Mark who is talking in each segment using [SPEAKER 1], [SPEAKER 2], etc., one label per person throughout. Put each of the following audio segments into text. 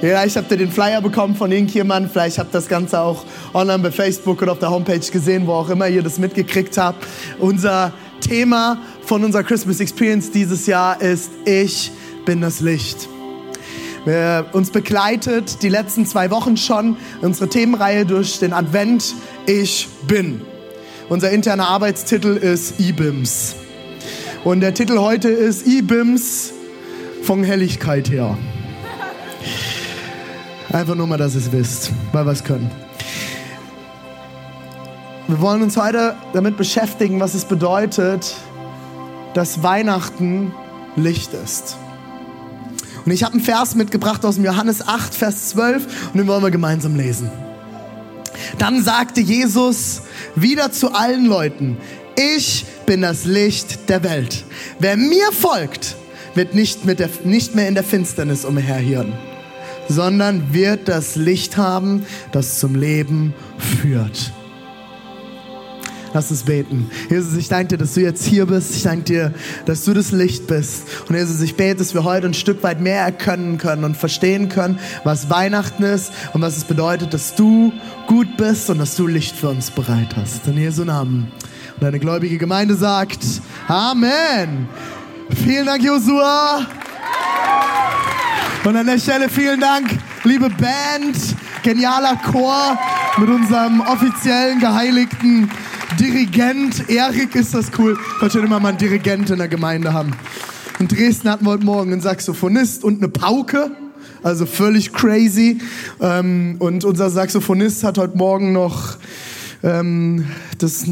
[SPEAKER 1] Vielleicht habt ihr den Flyer bekommen von irgendjemandem, vielleicht habt ihr das Ganze auch online bei Facebook oder auf der Homepage gesehen, wo auch immer ihr das mitgekriegt habt. Unser Thema von unserer Christmas Experience dieses Jahr ist Ich bin das Licht. Wir, uns begleitet die letzten zwei Wochen schon unsere Themenreihe durch den Advent Ich bin. Unser interner Arbeitstitel ist IBIMS. Und der Titel heute ist IBIMS von Helligkeit her. Einfach nur mal, dass ihr es wisst, weil wir es können. Wir wollen uns heute damit beschäftigen, was es bedeutet, dass Weihnachten Licht ist. Und ich habe einen Vers mitgebracht aus dem Johannes 8, Vers 12 und den wollen wir gemeinsam lesen. Dann sagte Jesus wieder zu allen Leuten, ich bin das Licht der Welt. Wer mir folgt, wird nicht, der, nicht mehr in der Finsternis umherhirren, sondern wird das Licht haben, das zum Leben führt. Lass uns beten. Jesus, ich danke dir, dass du jetzt hier bist. Ich danke dir, dass du das Licht bist. Und Jesus, ich bete, dass wir heute ein Stück weit mehr erkennen können und verstehen können, was Weihnachten ist und was es bedeutet, dass du gut bist und dass du Licht für uns bereit hast. In Jesu Namen. Und deine gläubige Gemeinde sagt Amen. Vielen Dank, Josua. Und an der Stelle vielen Dank, liebe Band, genialer Chor mit unserem offiziellen geheiligten Dirigent. Erik ist das cool. Ich wollte schon immer mal einen Dirigent in der Gemeinde haben. In Dresden hatten wir heute Morgen einen Saxophonist und eine Pauke. Also völlig crazy. Ähm, und unser Saxophonist hat heute Morgen noch ähm, das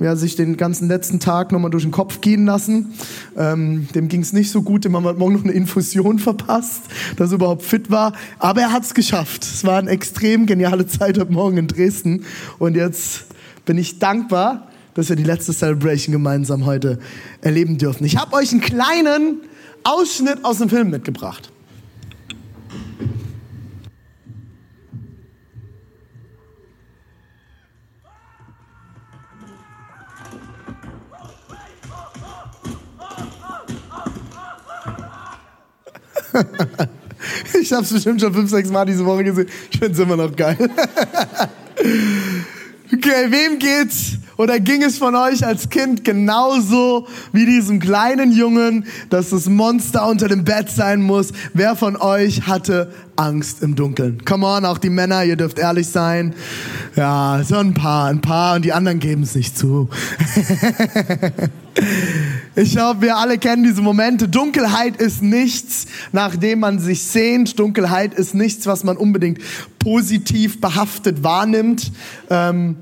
[SPEAKER 1] ja, sich den ganzen letzten Tag nochmal durch den Kopf gehen lassen. Ähm, dem ging es nicht so gut, dem haben wir Morgen noch eine Infusion verpasst, dass er überhaupt fit war. Aber er hat es geschafft. Es war eine extrem geniale Zeit heute Morgen in Dresden. Und jetzt bin ich dankbar, dass wir die letzte Celebration gemeinsam heute erleben dürfen. Ich habe euch einen kleinen Ausschnitt aus dem Film mitgebracht. ich habe es bestimmt schon fünf, sechs Mal diese Woche gesehen. Ich finde es immer noch geil. okay, wem geht's oder ging es von euch als Kind genauso wie diesem kleinen Jungen, dass das Monster unter dem Bett sein muss? Wer von euch hatte Angst im Dunkeln? Come on, auch die Männer, ihr dürft ehrlich sein. Ja, so ein paar, ein paar und die anderen geben es nicht zu. Ich glaube, wir alle kennen diese Momente. Dunkelheit ist nichts, nach dem man sich sehnt. Dunkelheit ist nichts, was man unbedingt positiv behaftet wahrnimmt. Ähm,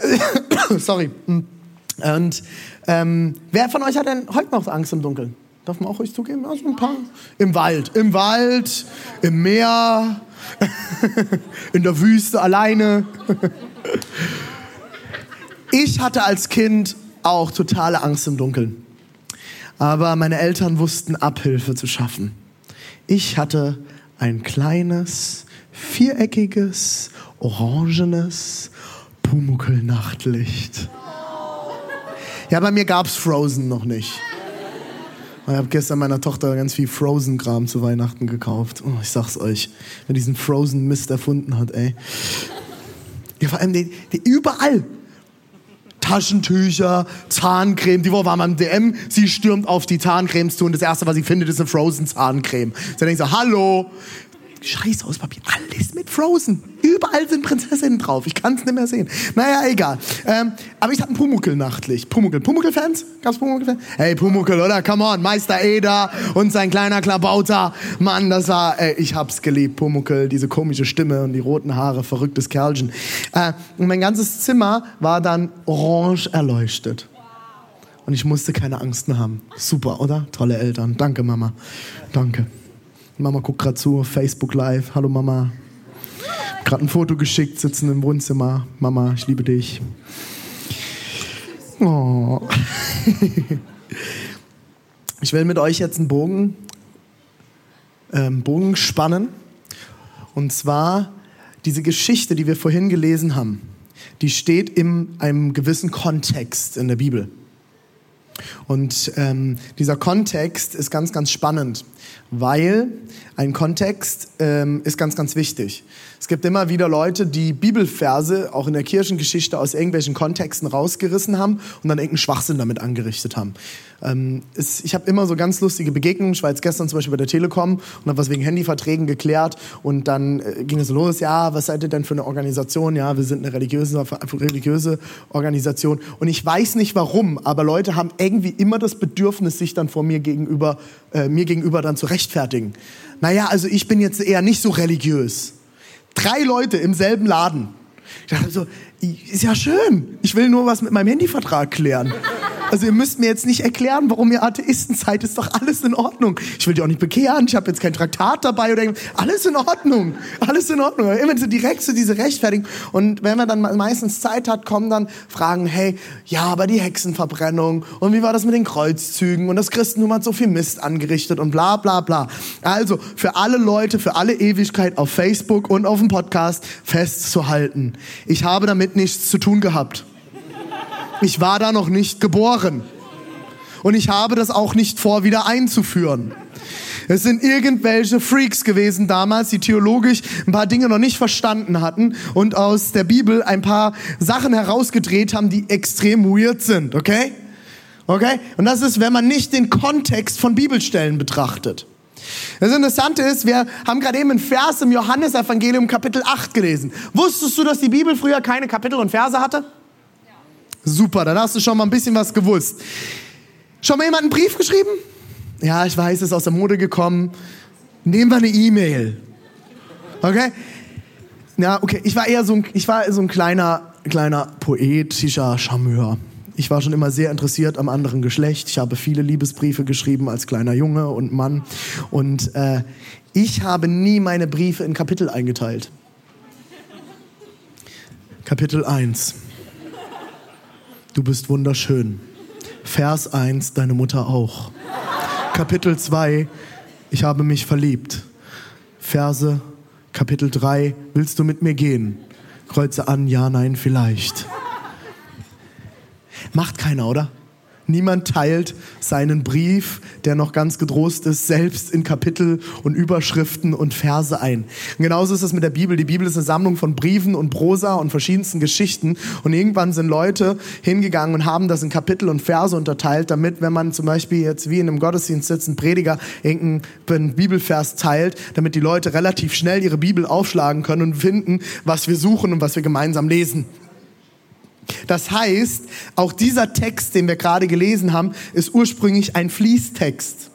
[SPEAKER 1] sorry. Und ähm, wer von euch hat denn heute noch Angst im Dunkeln? Darf man auch euch zugeben? Also ein paar. Im Wald. Im Wald, im Meer, in der Wüste alleine. ich hatte als Kind auch totale Angst im Dunkeln. Aber meine Eltern wussten Abhilfe zu schaffen. Ich hatte ein kleines, viereckiges, orangenes Pumuckl-Nachtlicht. Ja, bei mir gab's Frozen noch nicht. Ich habe gestern meiner Tochter ganz viel Frozen-Kram zu Weihnachten gekauft. Oh, ich sag's euch, wer diesen Frozen-Mist erfunden hat, ey. Ja, vor allem die, die überall. Taschentücher, Zahncreme. Die Woche war mal im DM. Sie stürmt auf die Zahncremes zu und das erste, was sie findet, ist eine Frozen Zahncreme. Sie denkt so, hallo, Scheiß aus Papier, alles mit Frozen. Überall sind Prinzessinnen drauf. Ich kann es nicht mehr sehen. Naja, egal. Ähm, aber ich hatte ein Pumuckel nachtlich. Pumuckel. Pumuckel-Fans? Gab's Pumuckel-Fans? Hey, Pumuckel, oder? Come on. Meister Eder und sein kleiner Klabauter. Mann, das war, ey, ich hab's geliebt. Pumuckel, diese komische Stimme und die roten Haare, verrücktes Kerlchen. Äh, und mein ganzes Zimmer war dann orange erleuchtet. Und ich musste keine Angst mehr haben. Super, oder? Tolle Eltern. Danke, Mama. Danke. Mama guckt gerade zu, Facebook Live. Hallo Mama. Gerade ein Foto geschickt, sitzen im Wohnzimmer. Mama, ich liebe dich. Oh. Ich will mit euch jetzt einen Bogen, ähm, Bogen spannen. Und zwar diese Geschichte, die wir vorhin gelesen haben, die steht in einem gewissen Kontext in der Bibel. Und ähm, dieser Kontext ist ganz, ganz spannend, weil ein Kontext ähm, ist ganz, ganz wichtig. Es gibt immer wieder Leute, die Bibelverse auch in der Kirchengeschichte aus irgendwelchen Kontexten rausgerissen haben und dann irgendeinen Schwachsinn damit angerichtet haben. Ähm, es, ich habe immer so ganz lustige Begegnungen. Ich war jetzt gestern zum Beispiel bei der Telekom und habe was wegen Handyverträgen geklärt und dann äh, ging es los, ja, was seid ihr denn für eine Organisation? Ja, wir sind eine religiöse, religiöse Organisation und ich weiß nicht warum, aber Leute haben irgendwie immer das Bedürfnis, sich dann vor mir gegenüber, äh, mir gegenüber dann zu rechtfertigen. Naja, also ich bin jetzt eher nicht so religiös. Drei Leute im selben Laden. Ich dachte so, ist ja schön. Ich will nur was mit meinem Handyvertrag klären. Also ihr müsst mir jetzt nicht erklären, warum ihr Atheisten seid. Ist doch alles in Ordnung. Ich will dich auch nicht bekehren. Ich habe jetzt kein Traktat dabei oder irgendwas. Alles in Ordnung. Alles in Ordnung. Immer so direkt so diese Rechtfertigung. Und wenn man dann meistens Zeit hat, kommen dann Fragen, hey, ja, aber die Hexenverbrennung und wie war das mit den Kreuzzügen und das Christentum hat so viel Mist angerichtet und bla bla bla. Also für alle Leute, für alle Ewigkeit auf Facebook und auf dem Podcast festzuhalten. Ich habe damit nichts zu tun gehabt. Ich war da noch nicht geboren. Und ich habe das auch nicht vor, wieder einzuführen. Es sind irgendwelche Freaks gewesen damals, die theologisch ein paar Dinge noch nicht verstanden hatten und aus der Bibel ein paar Sachen herausgedreht haben, die extrem weird sind, okay? Okay? Und das ist, wenn man nicht den Kontext von Bibelstellen betrachtet. Das Interessante ist, wir haben gerade eben einen Vers im Johannesevangelium Kapitel 8 gelesen. Wusstest du, dass die Bibel früher keine Kapitel und Verse hatte? Super, dann hast du schon mal ein bisschen was gewusst. Schon mal jemand einen Brief geschrieben? Ja, ich weiß, es ist aus der Mode gekommen. Nehmen wir eine E-Mail. Okay? Ja, okay. Ich war eher so ein, ich war so ein kleiner, kleiner poetischer Charmeur. Ich war schon immer sehr interessiert am anderen Geschlecht. Ich habe viele Liebesbriefe geschrieben als kleiner Junge und Mann. Und äh, ich habe nie meine Briefe in Kapitel eingeteilt. Kapitel 1. Du bist wunderschön. Vers 1, deine Mutter auch. Kapitel 2, ich habe mich verliebt. Verse, Kapitel 3, willst du mit mir gehen? Kreuze an, ja, nein, vielleicht. Macht keiner, oder? Niemand teilt seinen Brief, der noch ganz gedrost ist, selbst in Kapitel und Überschriften und Verse ein. Und genauso ist es mit der Bibel. Die Bibel ist eine Sammlung von Briefen und Prosa und verschiedensten Geschichten. Und irgendwann sind Leute hingegangen und haben das in Kapitel und Verse unterteilt, damit, wenn man zum Beispiel jetzt wie in einem Gottesdienst sitzt, ein Prediger irgendeinen Bibelvers teilt, damit die Leute relativ schnell ihre Bibel aufschlagen können und finden, was wir suchen und was wir gemeinsam lesen. Das heißt, auch dieser Text, den wir gerade gelesen haben, ist ursprünglich ein Fließtext.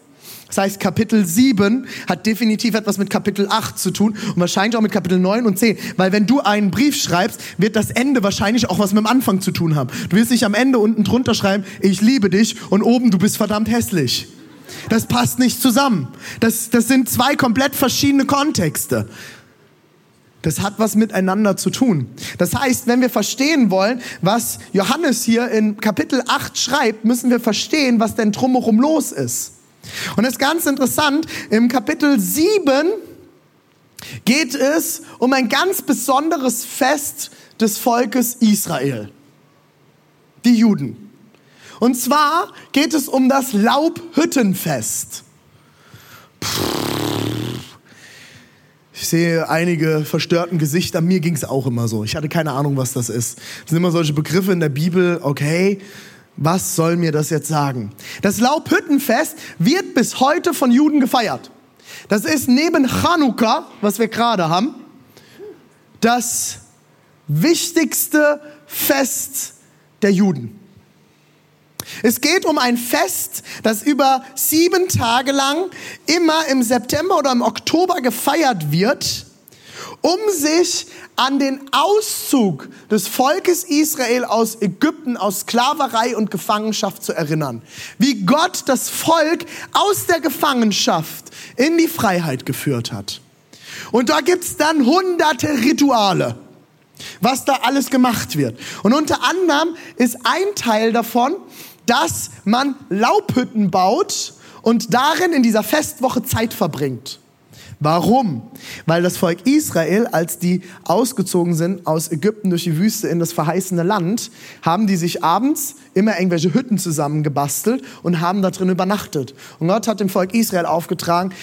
[SPEAKER 1] Das heißt, Kapitel 7 hat definitiv etwas mit Kapitel 8 zu tun und wahrscheinlich auch mit Kapitel 9 und 10. Weil wenn du einen Brief schreibst, wird das Ende wahrscheinlich auch was mit dem Anfang zu tun haben. Du wirst nicht am Ende unten drunter schreiben, ich liebe dich und oben, du bist verdammt hässlich. Das passt nicht zusammen. Das, das sind zwei komplett verschiedene Kontexte. Das hat was miteinander zu tun. Das heißt, wenn wir verstehen wollen, was Johannes hier in Kapitel 8 schreibt, müssen wir verstehen, was denn drumherum los ist. Und das ist ganz interessant, im Kapitel 7 geht es um ein ganz besonderes Fest des Volkes Israel. Die Juden. Und zwar geht es um das Laubhüttenfest. Ich sehe einige verstörten Gesichter. Mir ging es auch immer so. Ich hatte keine Ahnung, was das ist. Das sind immer solche Begriffe in der Bibel. Okay, was soll mir das jetzt sagen? Das Laubhüttenfest wird bis heute von Juden gefeiert. Das ist neben Chanukka, was wir gerade haben, das wichtigste Fest der Juden. Es geht um ein Fest, das über sieben Tage lang immer im September oder im Oktober gefeiert wird, um sich an den Auszug des Volkes Israel aus Ägypten, aus Sklaverei und Gefangenschaft zu erinnern. Wie Gott das Volk aus der Gefangenschaft in die Freiheit geführt hat. Und da gibt's dann hunderte Rituale, was da alles gemacht wird. Und unter anderem ist ein Teil davon, dass man Laubhütten baut und darin in dieser Festwoche Zeit verbringt. Warum? Weil das Volk Israel, als die ausgezogen sind aus Ägypten durch die Wüste in das verheißene Land, haben die sich abends immer irgendwelche Hütten zusammengebastelt und haben da drin übernachtet. Und Gott hat dem Volk Israel aufgetragen,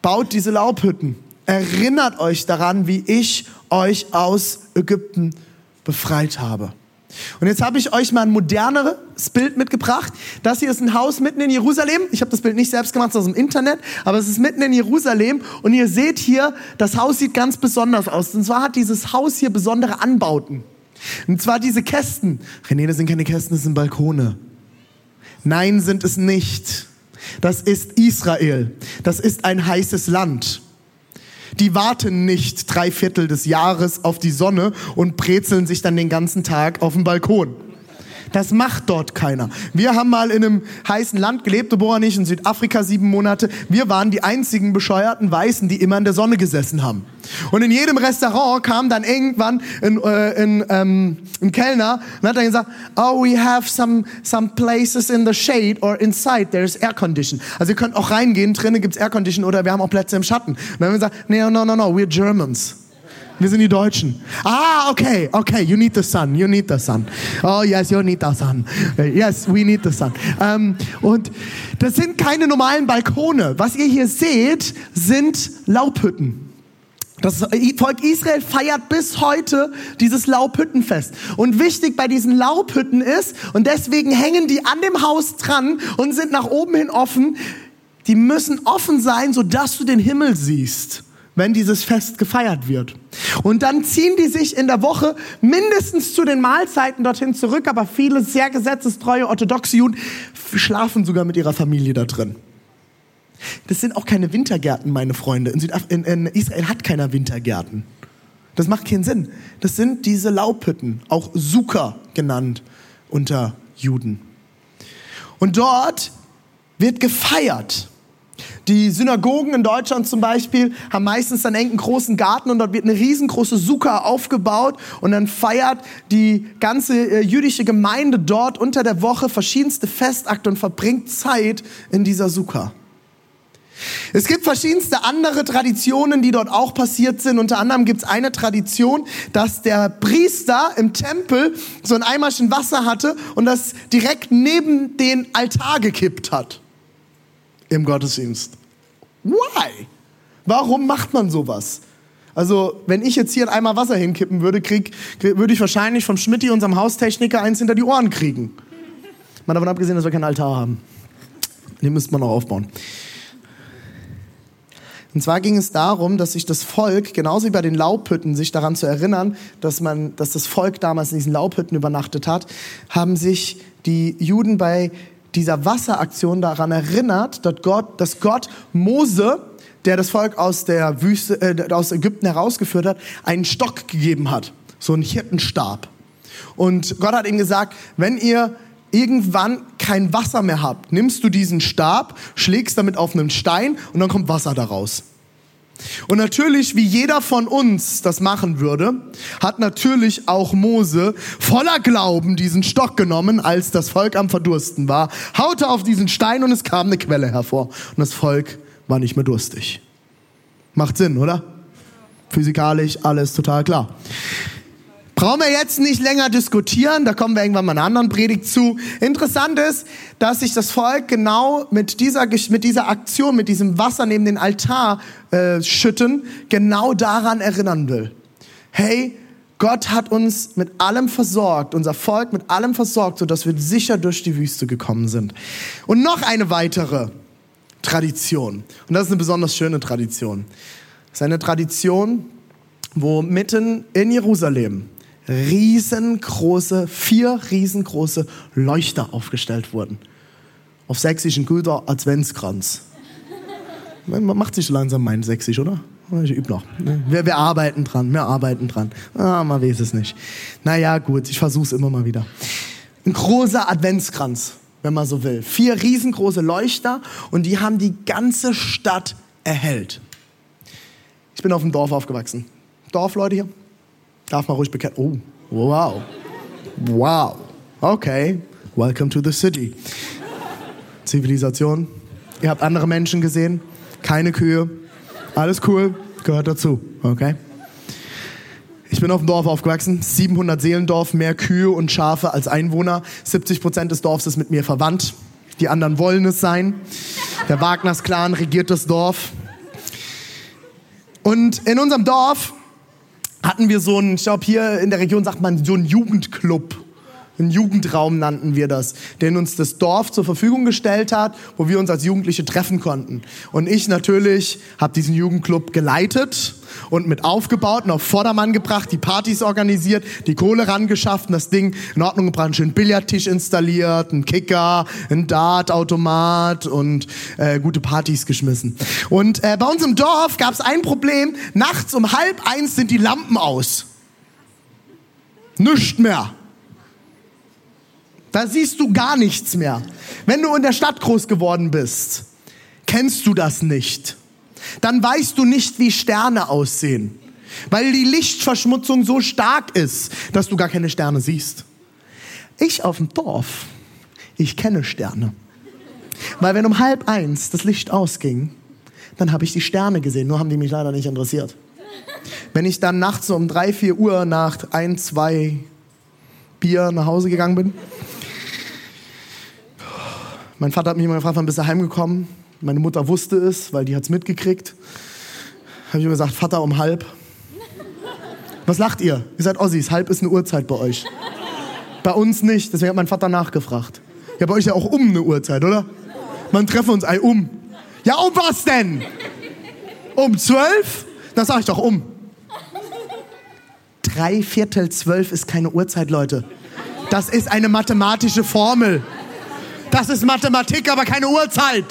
[SPEAKER 1] baut diese Laubhütten. Erinnert euch daran, wie ich euch aus Ägypten befreit habe. Und jetzt habe ich euch mal ein moderneres Bild mitgebracht. Das hier ist ein Haus mitten in Jerusalem. Ich habe das Bild nicht selbst gemacht, sondern aus dem Internet, aber es ist mitten in Jerusalem und ihr seht hier, das Haus sieht ganz besonders aus. Und zwar hat dieses Haus hier besondere Anbauten. Und zwar diese Kästen. René, das sind keine Kästen, das sind Balkone. Nein, sind es nicht. Das ist Israel. Das ist ein heißes Land. Die warten nicht drei Viertel des Jahres auf die Sonne und brezeln sich dann den ganzen Tag auf dem Balkon. Das macht dort keiner. Wir haben mal in einem heißen Land gelebt, Deborah nicht, in Südafrika sieben Monate. Wir waren die einzigen bescheuerten Weißen, die immer in der Sonne gesessen haben. Und in jedem Restaurant kam dann irgendwann ein, äh, ein, ähm, ein Kellner und hat dann gesagt, oh, we have some, some places in the shade or inside there's air condition. Also ihr könnt auch reingehen, drinnen gibt's air condition oder wir haben auch Plätze im Schatten. Und dann haben wir gesagt, no, no, no, no, we're Germans. Wir sind die Deutschen. Ah, okay, okay, you need the sun, you need the sun. Oh yes, you need the sun. Yes, we need the sun. Ähm, und das sind keine normalen Balkone. Was ihr hier seht, sind Laubhütten. Das Volk Israel feiert bis heute dieses Laubhüttenfest. Und wichtig bei diesen Laubhütten ist, und deswegen hängen die an dem Haus dran und sind nach oben hin offen, die müssen offen sein, sodass du den Himmel siehst wenn dieses Fest gefeiert wird. Und dann ziehen die sich in der Woche mindestens zu den Mahlzeiten dorthin zurück, aber viele sehr gesetzestreue orthodoxe Juden schlafen sogar mit ihrer Familie da drin. Das sind auch keine Wintergärten, meine Freunde. In, Südaf in, in Israel hat keiner Wintergärten. Das macht keinen Sinn. Das sind diese Laubhütten, auch Sukkah genannt unter Juden. Und dort wird gefeiert. Die Synagogen in Deutschland zum Beispiel haben meistens dann einen großen Garten und dort wird eine riesengroße Sukkah aufgebaut und dann feiert die ganze äh, jüdische Gemeinde dort unter der Woche verschiedenste Festakte und verbringt Zeit in dieser Sukkah. Es gibt verschiedenste andere Traditionen, die dort auch passiert sind. Unter anderem gibt es eine Tradition, dass der Priester im Tempel so ein Eimerchen Wasser hatte und das direkt neben den Altar gekippt hat im Gottesdienst. Why? Warum macht man sowas? Also, wenn ich jetzt hier ein Eimer Wasser hinkippen würde, krieg, würde ich wahrscheinlich vom Schmidti, unserem Haustechniker, eins hinter die Ohren kriegen. Mal davon abgesehen, dass wir keinen Altar haben. Den müsste man noch aufbauen. Und zwar ging es darum, dass sich das Volk, genauso wie bei den Laubhütten, sich daran zu erinnern, dass man, dass das Volk damals in diesen Laubhütten übernachtet hat, haben sich die Juden bei dieser Wasseraktion daran erinnert, dass Gott, dass Gott Mose, der das Volk aus der Wüste, äh, aus Ägypten herausgeführt hat, einen Stock gegeben hat, so einen Hirtenstab. Und Gott hat ihm gesagt, wenn ihr irgendwann kein Wasser mehr habt, nimmst du diesen Stab, schlägst damit auf einen Stein und dann kommt Wasser daraus. Und natürlich, wie jeder von uns das machen würde, hat natürlich auch Mose voller Glauben diesen Stock genommen, als das Volk am Verdursten war, haute auf diesen Stein und es kam eine Quelle hervor. Und das Volk war nicht mehr durstig. Macht Sinn, oder? Physikalisch alles total klar. Brauchen wir jetzt nicht länger diskutieren, da kommen wir irgendwann mal einer anderen Predigt zu. Interessant ist, dass sich das Volk genau mit dieser, mit dieser Aktion, mit diesem Wasser neben den Altar äh, schütten, genau daran erinnern will. Hey, Gott hat uns mit allem versorgt, unser Volk mit allem versorgt, sodass wir sicher durch die Wüste gekommen sind. Und noch eine weitere Tradition. Und das ist eine besonders schöne Tradition. Das ist eine Tradition, wo mitten in Jerusalem riesengroße, vier riesengroße Leuchter aufgestellt wurden. Auf Sächsisch ein guter Adventskranz. Man macht sich langsam mein Sächsisch, oder? Ich übe noch. Wir, wir, arbeiten dran, wir arbeiten dran. Ah, man weiß es nicht. Naja, gut, ich versuche es immer mal wieder. Ein großer Adventskranz, wenn man so will. Vier riesengroße Leuchter und die haben die ganze Stadt erhellt. Ich bin auf dem Dorf aufgewachsen. Dorfleute hier? Darf man ruhig bekennen. Oh, wow. Wow. Okay. Welcome to the city. Zivilisation. Ihr habt andere Menschen gesehen. Keine Kühe. Alles cool. Gehört dazu. Okay. Ich bin auf dem Dorf aufgewachsen, 700 Seelendorf, mehr Kühe und Schafe als Einwohner. 70 Prozent des Dorfs ist mit mir verwandt. Die anderen wollen es sein. Der Wagners Clan regiert das Dorf. Und in unserem Dorf hatten wir so einen, ich glaube hier in der Region sagt man so einen Jugendclub. Ein Jugendraum nannten wir das, den uns das Dorf zur Verfügung gestellt hat, wo wir uns als Jugendliche treffen konnten. Und ich natürlich habe diesen Jugendclub geleitet und mit aufgebaut und auf Vordermann gebracht, die Partys organisiert, die Kohle rangeschafft und das Ding in Ordnung gebracht, einen schönen Billardtisch installiert, einen Kicker, einen Dartautomat und äh, gute Partys geschmissen. Und äh, bei uns im Dorf gab es ein Problem, nachts um halb eins sind die Lampen aus. Nicht mehr. Da siehst du gar nichts mehr. Wenn du in der Stadt groß geworden bist, kennst du das nicht. Dann weißt du nicht, wie Sterne aussehen, weil die Lichtverschmutzung so stark ist, dass du gar keine Sterne siehst. Ich auf dem Dorf, ich kenne Sterne. Weil wenn um halb eins das Licht ausging, dann habe ich die Sterne gesehen, nur haben die mich leider nicht interessiert. Wenn ich dann nachts um drei, vier Uhr nach ein, zwei Bier nach Hause gegangen bin, mein Vater hat mich immer gefragt, wann bist du heimgekommen? Meine Mutter wusste es, weil die hat es mitgekriegt. Habe ich immer gesagt, Vater um halb. Was lacht ihr? Ihr seid Ossis, halb ist eine Uhrzeit bei euch. Bei uns nicht, deswegen hat mein Vater nachgefragt. Ja, bei euch ja auch um eine Uhrzeit, oder? Man treffen uns ei um. Ja, um was denn? Um zwölf? Das sag ich doch um. Drei Viertel zwölf ist keine Uhrzeit, Leute. Das ist eine mathematische Formel. Das ist Mathematik, aber keine Uhrzeit.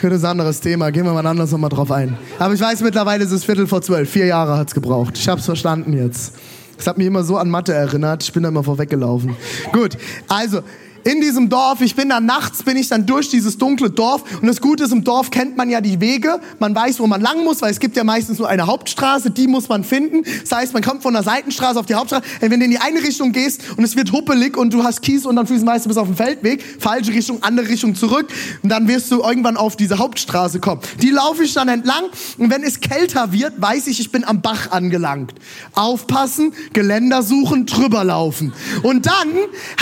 [SPEAKER 1] Für das anderes Thema. Gehen wir mal anders nochmal drauf ein. Aber ich weiß, mittlerweile ist es Viertel vor zwölf. Vier Jahre hat es gebraucht. Ich hab's verstanden jetzt. Das hat mich immer so an Mathe erinnert. Ich bin da immer vorweggelaufen. Gut, also in diesem Dorf. Ich bin dann nachts, bin ich dann durch dieses dunkle Dorf. Und das Gute ist, im Dorf kennt man ja die Wege. Man weiß, wo man lang muss, weil es gibt ja meistens nur eine Hauptstraße. Die muss man finden. Das heißt, man kommt von der Seitenstraße auf die Hauptstraße. Wenn du in die eine Richtung gehst und es wird huppelig und du hast Kies und dann Füßen meistens bis auf den Feldweg, falsche Richtung, andere Richtung zurück. Und dann wirst du irgendwann auf diese Hauptstraße kommen. Die laufe ich dann entlang. Und wenn es kälter wird, weiß ich, ich bin am Bach angelangt. Aufpassen, Geländer suchen, drüber laufen. Und dann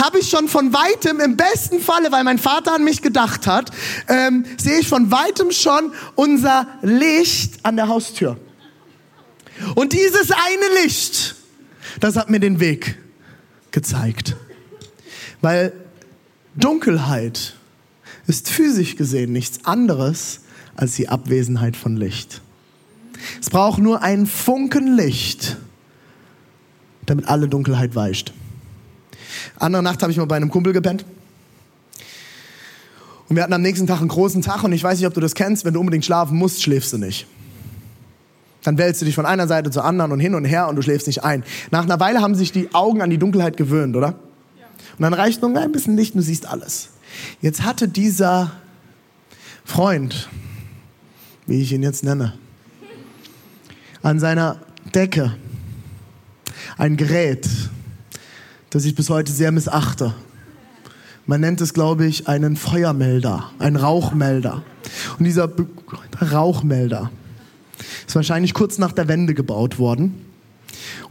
[SPEAKER 1] habe ich schon von weitem im besten Falle, weil mein Vater an mich gedacht hat, ähm, sehe ich von weitem schon unser Licht an der Haustür. Und dieses eine Licht, das hat mir den Weg gezeigt. Weil Dunkelheit ist physisch gesehen nichts anderes als die Abwesenheit von Licht. Es braucht nur ein Funken Licht, damit alle Dunkelheit weicht. Andere Nacht habe ich mal bei einem Kumpel gepennt. Und wir hatten am nächsten Tag einen großen Tag und ich weiß nicht, ob du das kennst, wenn du unbedingt schlafen musst, schläfst du nicht. Dann wälzt du dich von einer Seite zur anderen und hin und her und du schläfst nicht ein. Nach einer Weile haben sich die Augen an die Dunkelheit gewöhnt, oder? Und dann reicht nur ein bisschen Licht und du siehst alles. Jetzt hatte dieser Freund, wie ich ihn jetzt nenne, an seiner Decke ein Gerät, das ich bis heute sehr missachte. Man nennt es, glaube ich, einen Feuermelder, einen Rauchmelder. Und dieser Be Rauchmelder ist wahrscheinlich kurz nach der Wende gebaut worden.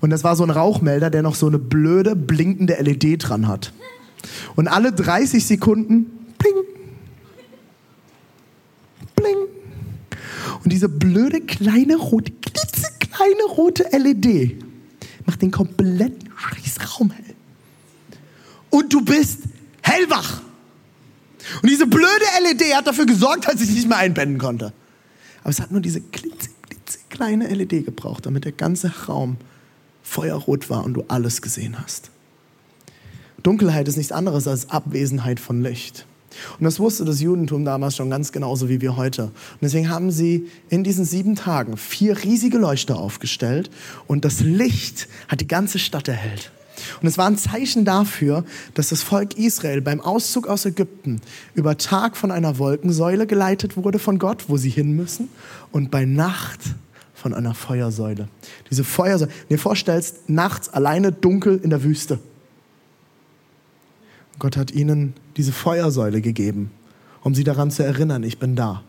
[SPEAKER 1] Und das war so ein Rauchmelder, der noch so eine blöde, blinkende LED dran hat. Und alle 30 Sekunden, bling, bling. Und diese blöde, kleine, rote, klitzekleine rote LED macht den kompletten Scheißraum hell. Und du bist hellwach. Und diese blöde LED hat dafür gesorgt, dass ich nicht mehr einpennen konnte. Aber es hat nur diese klitzekleine LED gebraucht, damit der ganze Raum feuerrot war und du alles gesehen hast. Dunkelheit ist nichts anderes als Abwesenheit von Licht. Und das wusste das Judentum damals schon ganz genauso wie wir heute. Und deswegen haben sie in diesen sieben Tagen vier riesige Leuchter aufgestellt und das Licht hat die ganze Stadt erhellt. Und es war ein Zeichen dafür, dass das Volk Israel beim Auszug aus Ägypten über Tag von einer Wolkensäule geleitet wurde von Gott, wo sie hin müssen, und bei Nacht von einer Feuersäule. Diese Feuersäule, wenn du dir vorstellst, nachts alleine dunkel in der Wüste. Gott hat ihnen diese Feuersäule gegeben, um sie daran zu erinnern, ich bin da.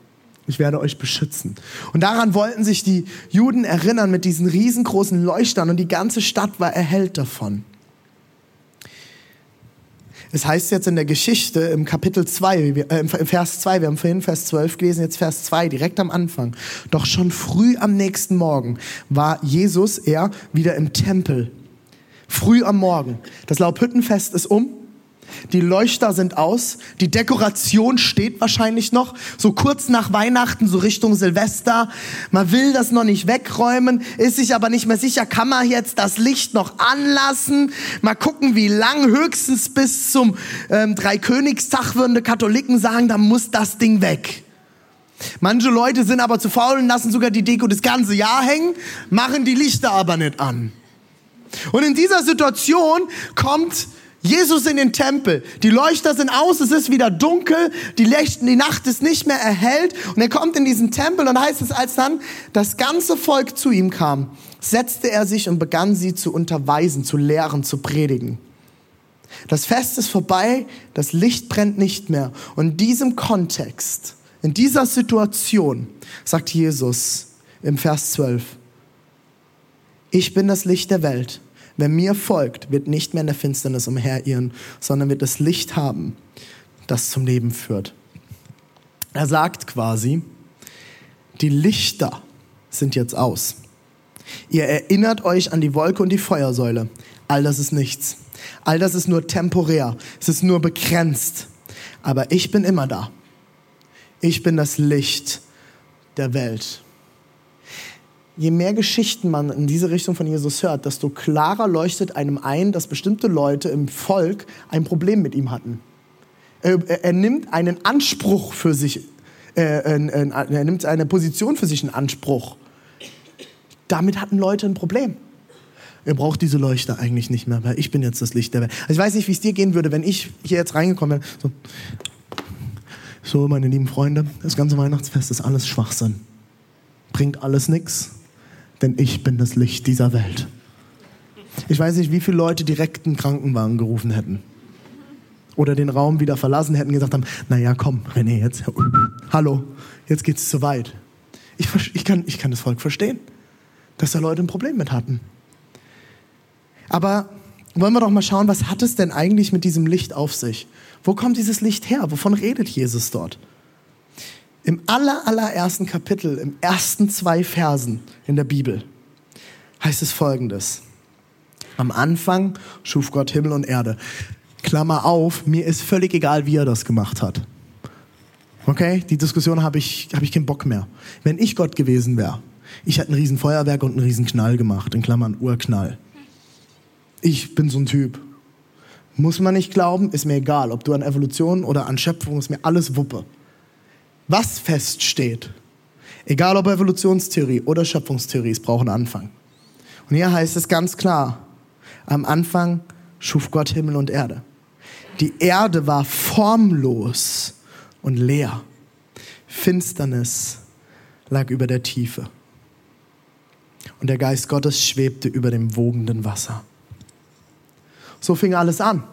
[SPEAKER 1] Ich werde euch beschützen. Und daran wollten sich die Juden erinnern mit diesen riesengroßen Leuchtern und die ganze Stadt war erhellt davon. Es heißt jetzt in der Geschichte im Kapitel 2, äh, im Vers 2, wir haben vorhin Vers 12 gelesen, jetzt Vers 2, direkt am Anfang. Doch schon früh am nächsten Morgen war Jesus, er, wieder im Tempel. Früh am Morgen. Das Laubhüttenfest ist um. Die Leuchter sind aus, die Dekoration steht wahrscheinlich noch, so kurz nach Weihnachten, so Richtung Silvester. Man will das noch nicht wegräumen, ist sich aber nicht mehr sicher, kann man jetzt das Licht noch anlassen? Mal gucken, wie lang, höchstens bis zum ähm, Dreikönigstag würden die Katholiken sagen, da muss das Ding weg. Manche Leute sind aber zu faul und lassen sogar die Deko das ganze Jahr hängen, machen die Lichter aber nicht an. Und in dieser Situation kommt Jesus in den Tempel. Die Leuchter sind aus, es ist wieder dunkel, die, Licht, die Nacht ist nicht mehr erhellt und er kommt in diesen Tempel und heißt es, als dann das ganze Volk zu ihm kam, setzte er sich und begann sie zu unterweisen, zu lehren, zu predigen. Das Fest ist vorbei, das Licht brennt nicht mehr. Und in diesem Kontext, in dieser Situation, sagt Jesus im Vers 12, ich bin das Licht der Welt. Wer mir folgt, wird nicht mehr in der Finsternis umherirren, sondern wird das Licht haben, das zum Leben führt. Er sagt quasi, die Lichter sind jetzt aus. Ihr erinnert euch an die Wolke und die Feuersäule. All das ist nichts. All das ist nur temporär. Es ist nur begrenzt. Aber ich bin immer da. Ich bin das Licht der Welt je mehr Geschichten man in diese Richtung von Jesus hört, desto klarer leuchtet einem ein, dass bestimmte Leute im Volk ein Problem mit ihm hatten. Er, er nimmt einen Anspruch für sich, äh, äh, er nimmt eine Position für sich in Anspruch. Damit hatten Leute ein Problem. Er braucht diese Leuchte eigentlich nicht mehr, weil ich bin jetzt das Licht der Welt. Also ich weiß nicht, wie es dir gehen würde, wenn ich hier jetzt reingekommen wäre. So, so meine lieben Freunde, das ganze Weihnachtsfest ist alles Schwachsinn. Bringt alles nichts denn ich bin das Licht dieser Welt. Ich weiß nicht, wie viele Leute direkt einen Krankenwagen gerufen hätten. Oder den Raum wieder verlassen hätten, gesagt haben, naja, komm, René, jetzt, hallo, jetzt geht's zu weit. Ich, ich, kann, ich kann das Volk verstehen, dass da Leute ein Problem mit hatten. Aber wollen wir doch mal schauen, was hat es denn eigentlich mit diesem Licht auf sich? Wo kommt dieses Licht her? Wovon redet Jesus dort? Im aller, allerersten Kapitel, im ersten zwei Versen in der Bibel, heißt es folgendes. Am Anfang schuf Gott Himmel und Erde. Klammer auf, mir ist völlig egal, wie er das gemacht hat. Okay, die Diskussion habe ich, hab ich keinen Bock mehr. Wenn ich Gott gewesen wäre, ich hätte ein riesen Feuerwerk und einen riesen Knall gemacht, in Klammern Urknall. Ich bin so ein Typ. Muss man nicht glauben, ist mir egal. Ob du an Evolution oder an Schöpfung, ist mir alles Wuppe was feststeht, egal ob Evolutionstheorie oder Schöpfungstheorie, es braucht einen Anfang. Und hier heißt es ganz klar, am Anfang schuf Gott Himmel und Erde. Die Erde war formlos und leer. Finsternis lag über der Tiefe. Und der Geist Gottes schwebte über dem wogenden Wasser. So fing alles an.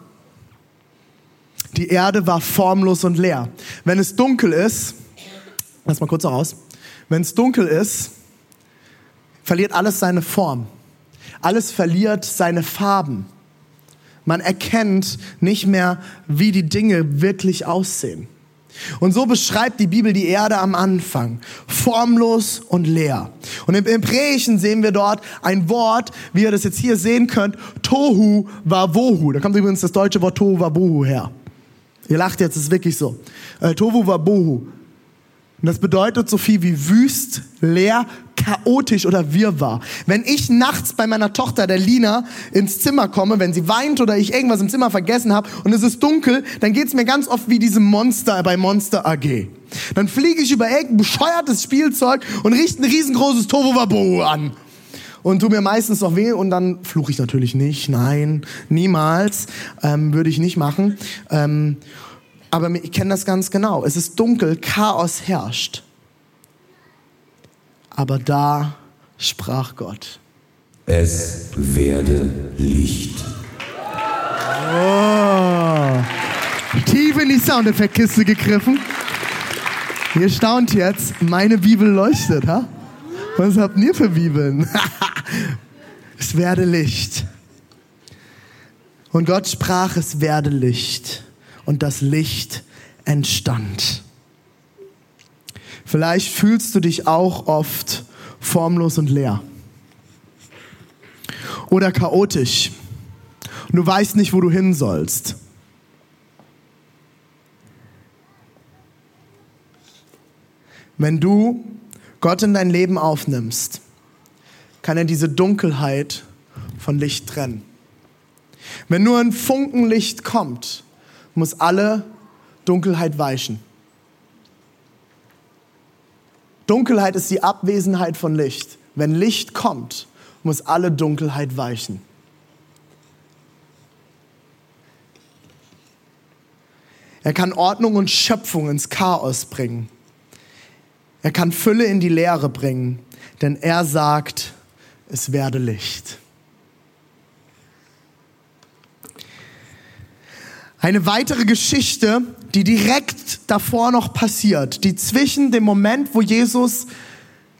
[SPEAKER 1] Die Erde war formlos und leer. Wenn es dunkel ist, Lass mal kurz noch aus. Wenn es dunkel ist, verliert alles seine Form. Alles verliert seine Farben. Man erkennt nicht mehr, wie die Dinge wirklich aussehen. Und so beschreibt die Bibel die Erde am Anfang. Formlos und leer. Und im Hebräischen sehen wir dort ein Wort, wie ihr das jetzt hier sehen könnt, Tohu Wabohu. Da kommt übrigens das deutsche Wort Tohu Wabohu her. Ihr lacht jetzt, ist wirklich so. Äh, Tohu Wabohu. Und das bedeutet so viel wie wüst, leer, chaotisch oder wirrwarr. Wenn ich nachts bei meiner Tochter, der Lina, ins Zimmer komme, wenn sie weint oder ich irgendwas im Zimmer vergessen habe und es ist dunkel, dann geht's mir ganz oft wie diesem Monster bei Monster AG. Dann fliege ich über irgendein bescheuertes Spielzeug und richte ein riesengroßes Tohuwabohu an. Und tu mir meistens noch weh und dann fluche ich natürlich nicht. Nein, niemals. Ähm, würde ich nicht machen. Ähm, aber ich kenne das ganz genau. Es ist dunkel, Chaos herrscht. Aber da sprach Gott.
[SPEAKER 2] Es werde Licht.
[SPEAKER 1] Oh. Tief in die Soundeffektkiste gegriffen. Ihr staunt jetzt, meine Bibel leuchtet, ha? Was habt ihr für Bibeln? es werde Licht. Und Gott sprach, es werde Licht. Und das Licht entstand. Vielleicht fühlst du dich auch oft formlos und leer. Oder chaotisch. Und du weißt nicht, wo du hin sollst. Wenn du Gott in dein Leben aufnimmst, kann er diese Dunkelheit von Licht trennen. Wenn nur ein Funken Licht kommt, muss alle Dunkelheit weichen. Dunkelheit ist die Abwesenheit von Licht. Wenn Licht kommt, muss alle Dunkelheit weichen. Er kann Ordnung und Schöpfung ins Chaos bringen. Er kann Fülle in die Leere bringen, denn er sagt, es werde Licht. Eine weitere Geschichte, die direkt davor noch passiert, die zwischen dem Moment, wo Jesus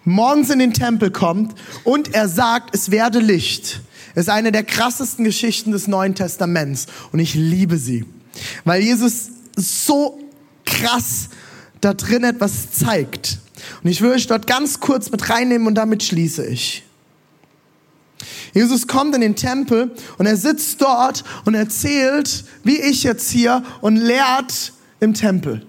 [SPEAKER 1] morgens in den Tempel kommt und er sagt, es werde Licht, ist eine der krassesten Geschichten des Neuen Testaments und ich liebe sie, weil Jesus so krass da drin etwas zeigt. Und ich will euch dort ganz kurz mit reinnehmen und damit schließe ich. Jesus kommt in den Tempel und er sitzt dort und erzählt, wie ich jetzt hier, und lehrt im Tempel.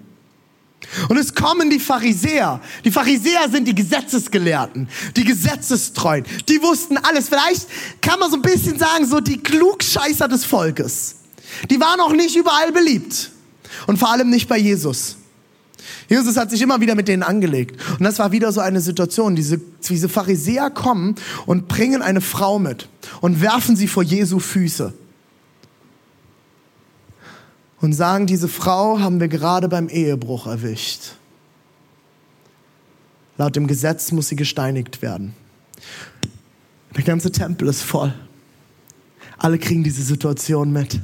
[SPEAKER 1] Und es kommen die Pharisäer. Die Pharisäer sind die Gesetzesgelehrten, die Gesetzestreuen. Die wussten alles. Vielleicht kann man so ein bisschen sagen, so die Klugscheißer des Volkes. Die waren auch nicht überall beliebt. Und vor allem nicht bei Jesus. Jesus hat sich immer wieder mit denen angelegt. Und das war wieder so eine Situation. Diese, diese Pharisäer kommen und bringen eine Frau mit und werfen sie vor Jesu Füße. Und sagen, diese Frau haben wir gerade beim Ehebruch erwischt. Laut dem Gesetz muss sie gesteinigt werden. Der ganze Tempel ist voll. Alle kriegen diese Situation mit.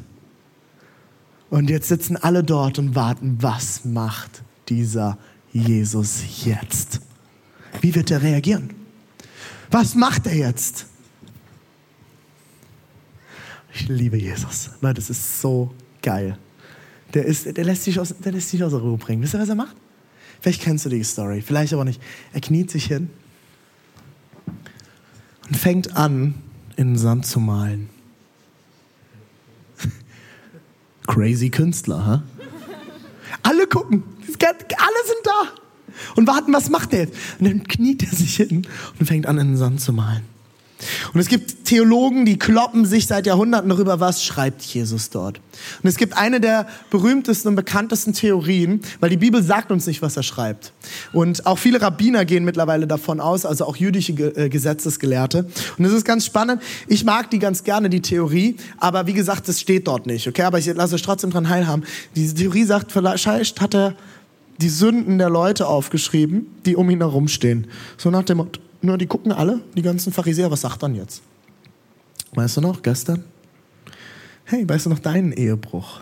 [SPEAKER 1] Und jetzt sitzen alle dort und warten, was macht dieser Jesus jetzt? Wie wird er reagieren? Was macht er jetzt? Ich liebe Jesus. Leute, das ist so geil. Der, ist, der, lässt sich aus, der lässt sich aus der Ruhe bringen. Wisst ihr, was er macht? Vielleicht kennst du die Story, vielleicht aber nicht. Er kniet sich hin und fängt an, in den Sand zu malen. Crazy Künstler, ha? Alle gucken. Alle sind da. Und warten, was macht er jetzt? Und dann kniet er sich hin und fängt an, in den Sand zu malen. Und es gibt Theologen, die kloppen sich seit Jahrhunderten darüber, was schreibt Jesus dort. Und es gibt eine der berühmtesten und bekanntesten Theorien, weil die Bibel sagt uns nicht, was er schreibt. Und auch viele Rabbiner gehen mittlerweile davon aus, also auch jüdische äh, Gesetzesgelehrte. Und es ist ganz spannend. Ich mag die ganz gerne, die Theorie, aber wie gesagt, das steht dort nicht. Okay, aber ich lasse euch trotzdem dran heilhaben. Diese Theorie sagt, vielleicht hat er die Sünden der Leute aufgeschrieben, die um ihn herumstehen. So nach dem Motto, nur die gucken alle, die ganzen Pharisäer, was sagt dann jetzt? Weißt du noch, gestern? Hey, weißt du noch deinen Ehebruch?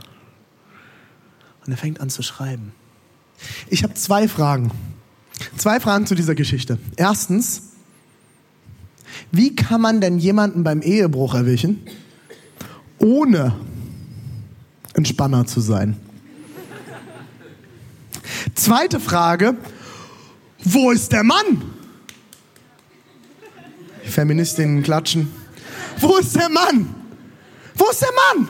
[SPEAKER 1] Und er fängt an zu schreiben. Ich habe zwei Fragen. Zwei Fragen zu dieser Geschichte. Erstens, wie kann man denn jemanden beim Ehebruch erwischen, ohne ein Spanner zu sein? Zweite Frage, wo ist der Mann? Feministinnen klatschen. Wo ist der Mann? Wo ist der Mann?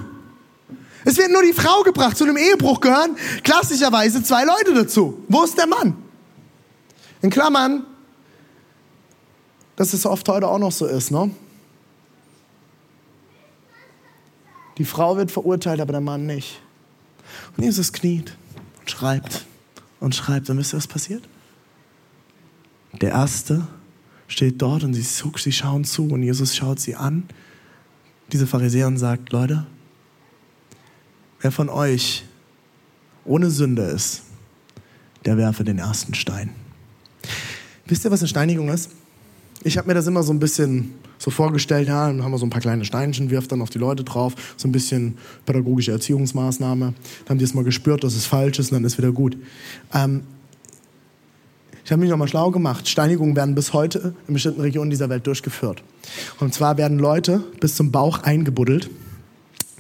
[SPEAKER 1] Es wird nur die Frau gebracht. Zu einem Ehebruch gehören klassischerweise zwei Leute dazu. Wo ist der Mann? In Klammern, dass es oft heute auch noch so ist, ne? Die Frau wird verurteilt, aber der Mann nicht. Und Jesus kniet und schreibt und schreibt. Und wisst ihr, was passiert? Der Erste steht dort und sie, sie schauen zu und Jesus schaut sie an, diese Pharisäer, und sagt, Leute, wer von euch ohne Sünde ist, der werfe den ersten Stein. Wisst ihr, was eine Steinigung ist? Ich habe mir das immer so ein bisschen so vorgestellt, ja, dann haben wir so ein paar kleine Steinchen, wirft dann auf die Leute drauf, so ein bisschen pädagogische Erziehungsmaßnahme. Dann haben die es mal gespürt, dass es falsch ist und dann ist wieder gut. Ähm, ich habe mich nochmal schlau gemacht. Steinigungen werden bis heute in bestimmten Regionen dieser Welt durchgeführt. Und zwar werden Leute bis zum Bauch eingebuddelt,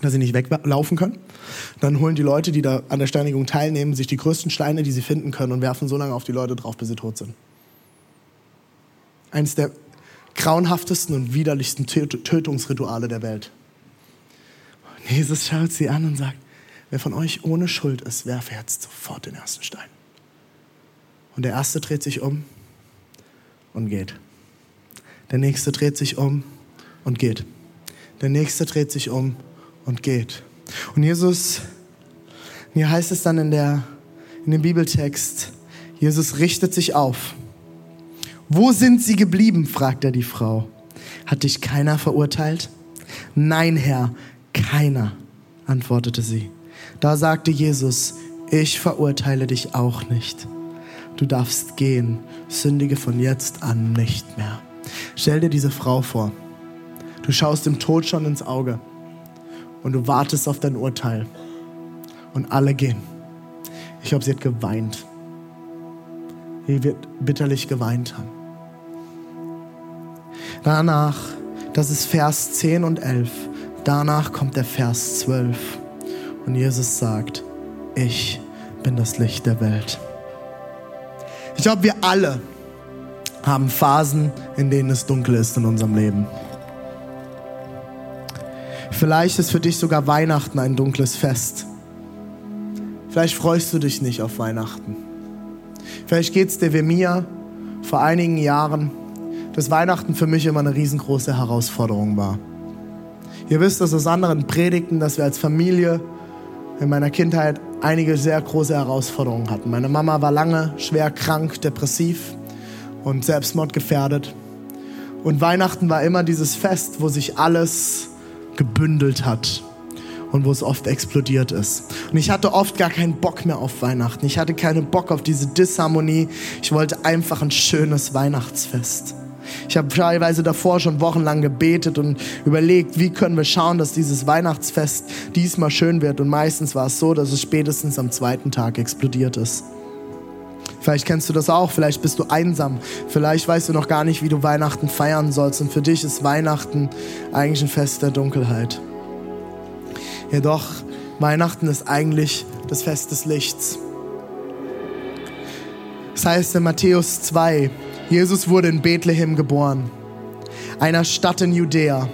[SPEAKER 1] dass sie nicht weglaufen können. Dann holen die Leute, die da an der Steinigung teilnehmen, sich die größten Steine, die sie finden können und werfen so lange auf die Leute drauf, bis sie tot sind. Eines der grauenhaftesten und widerlichsten Tötungsrituale der Welt. Und Jesus schaut sie an und sagt, wer von euch ohne Schuld ist, werfe jetzt sofort den ersten Stein. Und der erste dreht sich um und geht. Der nächste dreht sich um und geht. Der nächste dreht sich um und geht. Und Jesus, hier heißt es dann in, der, in dem Bibeltext, Jesus richtet sich auf wo sind sie geblieben? fragt er die Frau. Hat dich keiner verurteilt? Nein, Herr, keiner, antwortete sie. Da sagte Jesus, ich verurteile dich auch nicht. Du darfst gehen, sündige von jetzt an nicht mehr. Stell dir diese Frau vor. Du schaust dem Tod schon ins Auge und du wartest auf dein Urteil. Und alle gehen. Ich glaube, sie hat geweint. Sie wird bitterlich geweint haben. Danach, das ist Vers 10 und 11, danach kommt der Vers 12. Und Jesus sagt, ich bin das Licht der Welt. Ich glaube, wir alle haben Phasen, in denen es dunkel ist in unserem Leben. Vielleicht ist für dich sogar Weihnachten ein dunkles Fest. Vielleicht freust du dich nicht auf Weihnachten. Vielleicht geht es dir wie mir vor einigen Jahren dass Weihnachten für mich immer eine riesengroße Herausforderung war. Ihr wisst das aus anderen Predigten, dass wir als Familie in meiner Kindheit einige sehr große Herausforderungen hatten. Meine Mama war lange schwer krank, depressiv und selbstmordgefährdet. Und Weihnachten war immer dieses Fest, wo sich alles gebündelt hat und wo es oft explodiert ist. Und ich hatte oft gar keinen Bock mehr auf Weihnachten. Ich hatte keinen Bock auf diese Disharmonie. Ich wollte einfach ein schönes Weihnachtsfest. Ich habe teilweise davor schon wochenlang gebetet und überlegt, wie können wir schauen, dass dieses Weihnachtsfest diesmal schön wird. Und meistens war es so, dass es spätestens am zweiten Tag explodiert ist. Vielleicht kennst du das auch, vielleicht bist du einsam, vielleicht weißt du noch gar nicht, wie du Weihnachten feiern sollst. Und für dich ist Weihnachten eigentlich ein Fest der Dunkelheit. Jedoch, Weihnachten ist eigentlich das Fest des Lichts. Das heißt in Matthäus 2, Jesus wurde in Bethlehem geboren, einer Stadt in Judäa.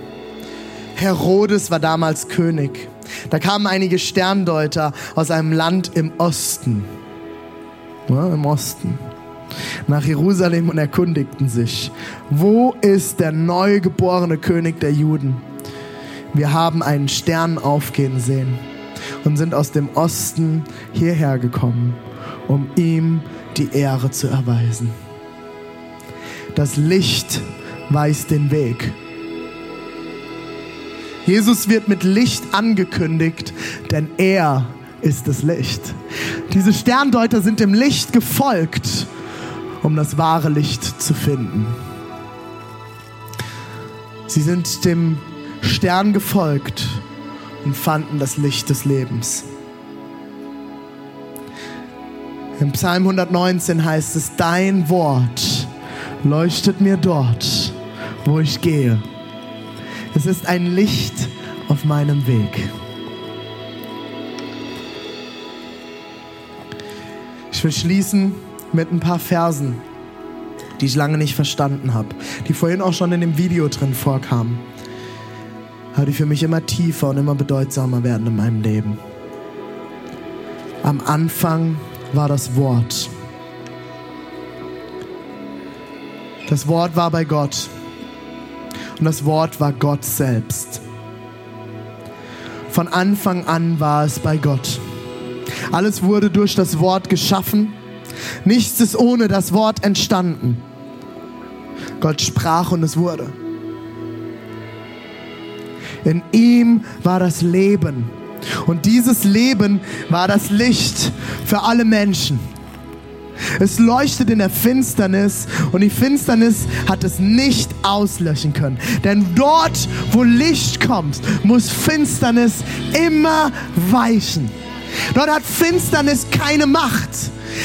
[SPEAKER 1] Herodes war damals König. Da kamen einige Sterndeuter aus einem Land im Osten. Ja, Im Osten. Nach Jerusalem und erkundigten sich, wo ist der neugeborene König der Juden? Wir haben einen Stern aufgehen sehen und sind aus dem Osten hierher gekommen, um ihm die Ehre zu erweisen. Das Licht weist den Weg. Jesus wird mit Licht angekündigt, denn er ist das Licht. Diese Sterndeuter sind dem Licht gefolgt, um das wahre Licht zu finden. Sie sind dem Stern gefolgt und fanden das Licht des Lebens. Im Psalm 119 heißt es, dein Wort leuchtet mir dort, wo ich gehe. Es ist ein Licht auf meinem Weg. Ich will schließen mit ein paar Versen, die ich lange nicht verstanden habe, die vorhin auch schon in dem Video drin vorkamen, aber die für mich immer tiefer und immer bedeutsamer werden in meinem Leben. Am Anfang war das Wort. Das Wort war bei Gott. Und das Wort war Gott selbst. Von Anfang an war es bei Gott. Alles wurde durch das Wort geschaffen. Nichts ist ohne das Wort entstanden. Gott sprach und es wurde. In ihm war das Leben. Und dieses Leben war das Licht für alle Menschen. Es leuchtet in der Finsternis und die Finsternis hat es nicht auslöschen können. Denn dort, wo Licht kommt, muss Finsternis immer weichen. Dort hat Finsternis keine Macht.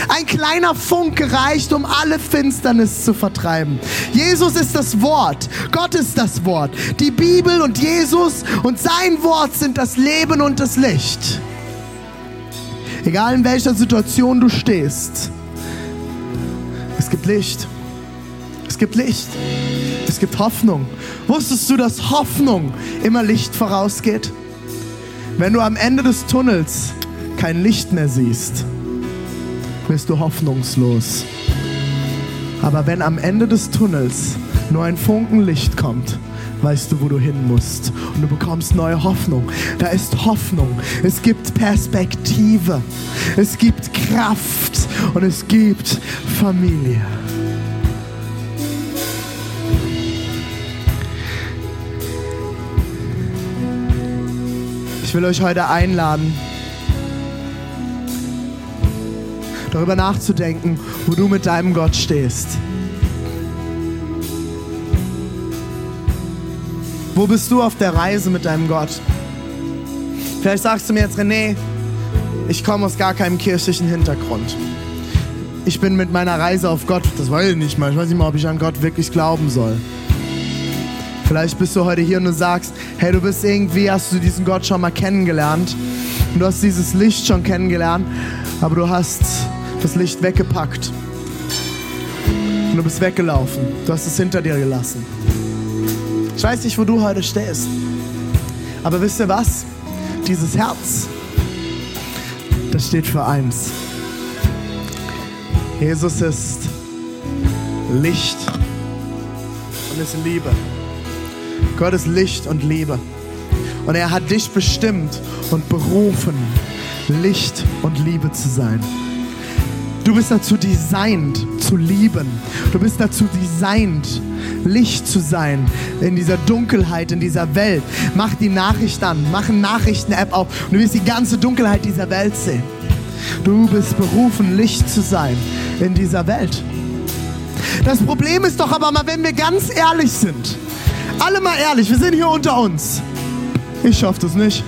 [SPEAKER 1] Ein kleiner Funke reicht, um alle Finsternis zu vertreiben. Jesus ist das Wort. Gott ist das Wort. Die Bibel und Jesus und sein Wort sind das Leben und das Licht. Egal in welcher Situation du stehst, gibt Licht. Es gibt Licht. Es gibt Hoffnung. Wusstest du, dass Hoffnung immer Licht vorausgeht? Wenn du am Ende des Tunnels kein Licht mehr siehst, bist du hoffnungslos. Aber wenn am Ende des Tunnels nur ein Funken Licht kommt, weißt du, wo du hin musst. Und du bekommst neue Hoffnung. Da ist Hoffnung. Es gibt Perspektive. Es gibt Kraft. Und es gibt Familie. Ich will euch heute einladen, darüber nachzudenken, wo du mit deinem Gott stehst. Wo bist du auf der Reise mit deinem Gott? Vielleicht sagst du mir jetzt, René, ich komme aus gar keinem kirchlichen Hintergrund. Ich bin mit meiner Reise auf Gott, das weiß ich nicht mal, ich weiß nicht mal, ob ich an Gott wirklich glauben soll. Vielleicht bist du heute hier und du sagst, hey, du bist irgendwie, hast du diesen Gott schon mal kennengelernt und du hast dieses Licht schon kennengelernt, aber du hast das Licht weggepackt und du bist weggelaufen. Du hast es hinter dir gelassen. Ich weiß nicht, wo du heute stehst, aber wisst ihr was? Dieses Herz, das steht für eins. Jesus ist Licht und ist Liebe. Gott ist Licht und Liebe. Und er hat dich bestimmt und berufen, Licht und Liebe zu sein. Du bist dazu designt, zu lieben. Du bist dazu designt, Licht zu sein in dieser Dunkelheit, in dieser Welt. Mach die Nachricht an, mach eine Nachrichten-App auf und du wirst die ganze Dunkelheit dieser Welt sehen. Du bist berufen, Licht zu sein in dieser Welt. Das Problem ist doch aber mal, wenn wir ganz ehrlich sind. Alle mal ehrlich, wir sind hier unter uns. Ich schaff das nicht.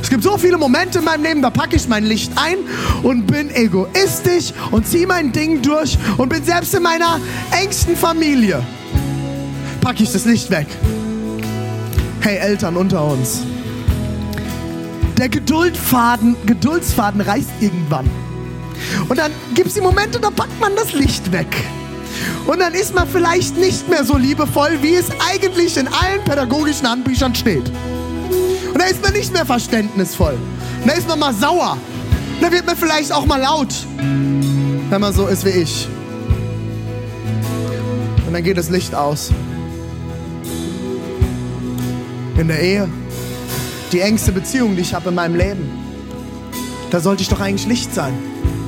[SPEAKER 1] Es gibt so viele Momente in meinem Leben, da packe ich mein Licht ein und bin egoistisch und ziehe mein Ding durch und bin selbst in meiner engsten Familie. Packe ich das Licht weg. Hey Eltern unter uns. Der Geduldfaden, Geduldsfaden reißt irgendwann. Und dann gibt es die Momente, da packt man das Licht weg. Und dann ist man vielleicht nicht mehr so liebevoll, wie es eigentlich in allen pädagogischen Handbüchern steht. Und da ist man nicht mehr verständnisvoll. Und da ist man mal sauer. Und da wird man vielleicht auch mal laut, wenn man so ist wie ich. Und dann geht das Licht aus. In der Ehe. Die engste Beziehung, die ich habe in meinem Leben. Da sollte ich doch eigentlich Licht sein.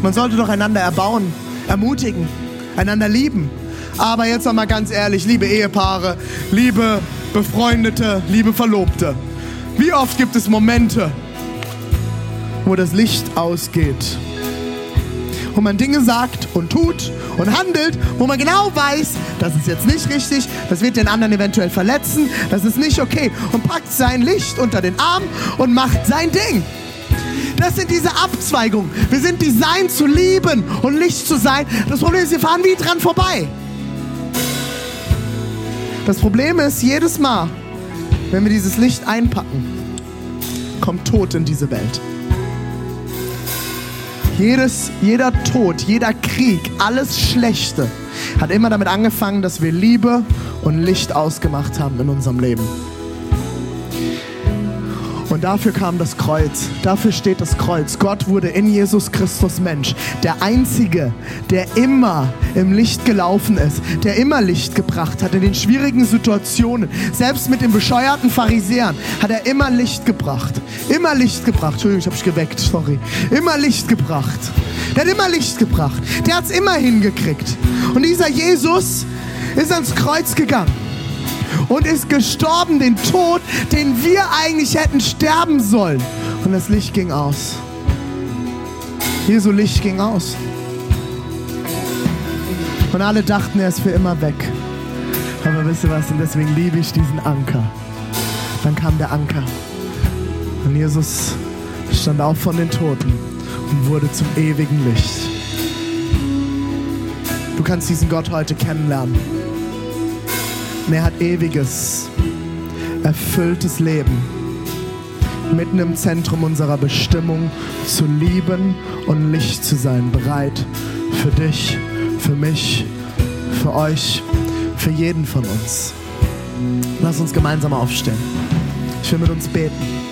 [SPEAKER 1] Man sollte doch einander erbauen, ermutigen, einander lieben. Aber jetzt mal ganz ehrlich, liebe Ehepaare, liebe Befreundete, liebe Verlobte. Wie oft gibt es Momente, wo das Licht ausgeht? Wo man Dinge sagt und tut und handelt, wo man genau weiß, das ist jetzt nicht richtig, das wird den anderen eventuell verletzen, das ist nicht okay. Und packt sein Licht unter den Arm und macht sein Ding. Das sind diese Abzweigungen. Wir sind designt zu lieben und Licht zu sein. Das Problem ist, wir fahren wie dran vorbei. Das Problem ist, jedes Mal, wenn wir dieses Licht einpacken, kommt Tod in diese Welt. Jedes, jeder Tod, jeder Krieg, alles Schlechte hat immer damit angefangen, dass wir Liebe und Licht ausgemacht haben in unserem Leben. Und dafür kam das Kreuz. Dafür steht das Kreuz. Gott wurde in Jesus Christus Mensch. Der Einzige, der immer im Licht gelaufen ist, der immer Licht gebracht hat in den schwierigen Situationen. Selbst mit den bescheuerten Pharisäern hat er immer Licht gebracht. Immer Licht gebracht. Entschuldigung, ich habe mich geweckt, sorry. Immer Licht gebracht. Der hat immer Licht gebracht. Der hat es immer hingekriegt. Und dieser Jesus ist ans Kreuz gegangen und ist gestorben, den Tod, den wir eigentlich hätten sterben sollen. Und das Licht ging aus. Jesu Licht ging aus. Und alle dachten, er ist für immer weg. Aber wisst ihr was? Und deswegen liebe ich diesen Anker. Dann kam der Anker. Und Jesus stand auf von den Toten und wurde zum ewigen Licht. Du kannst diesen Gott heute kennenlernen. Und er hat ewiges, erfülltes Leben. Mitten im Zentrum unserer Bestimmung zu lieben und Licht zu sein. Bereit für dich, für mich, für euch, für jeden von uns. Lass uns gemeinsam aufstehen. Ich will mit uns beten.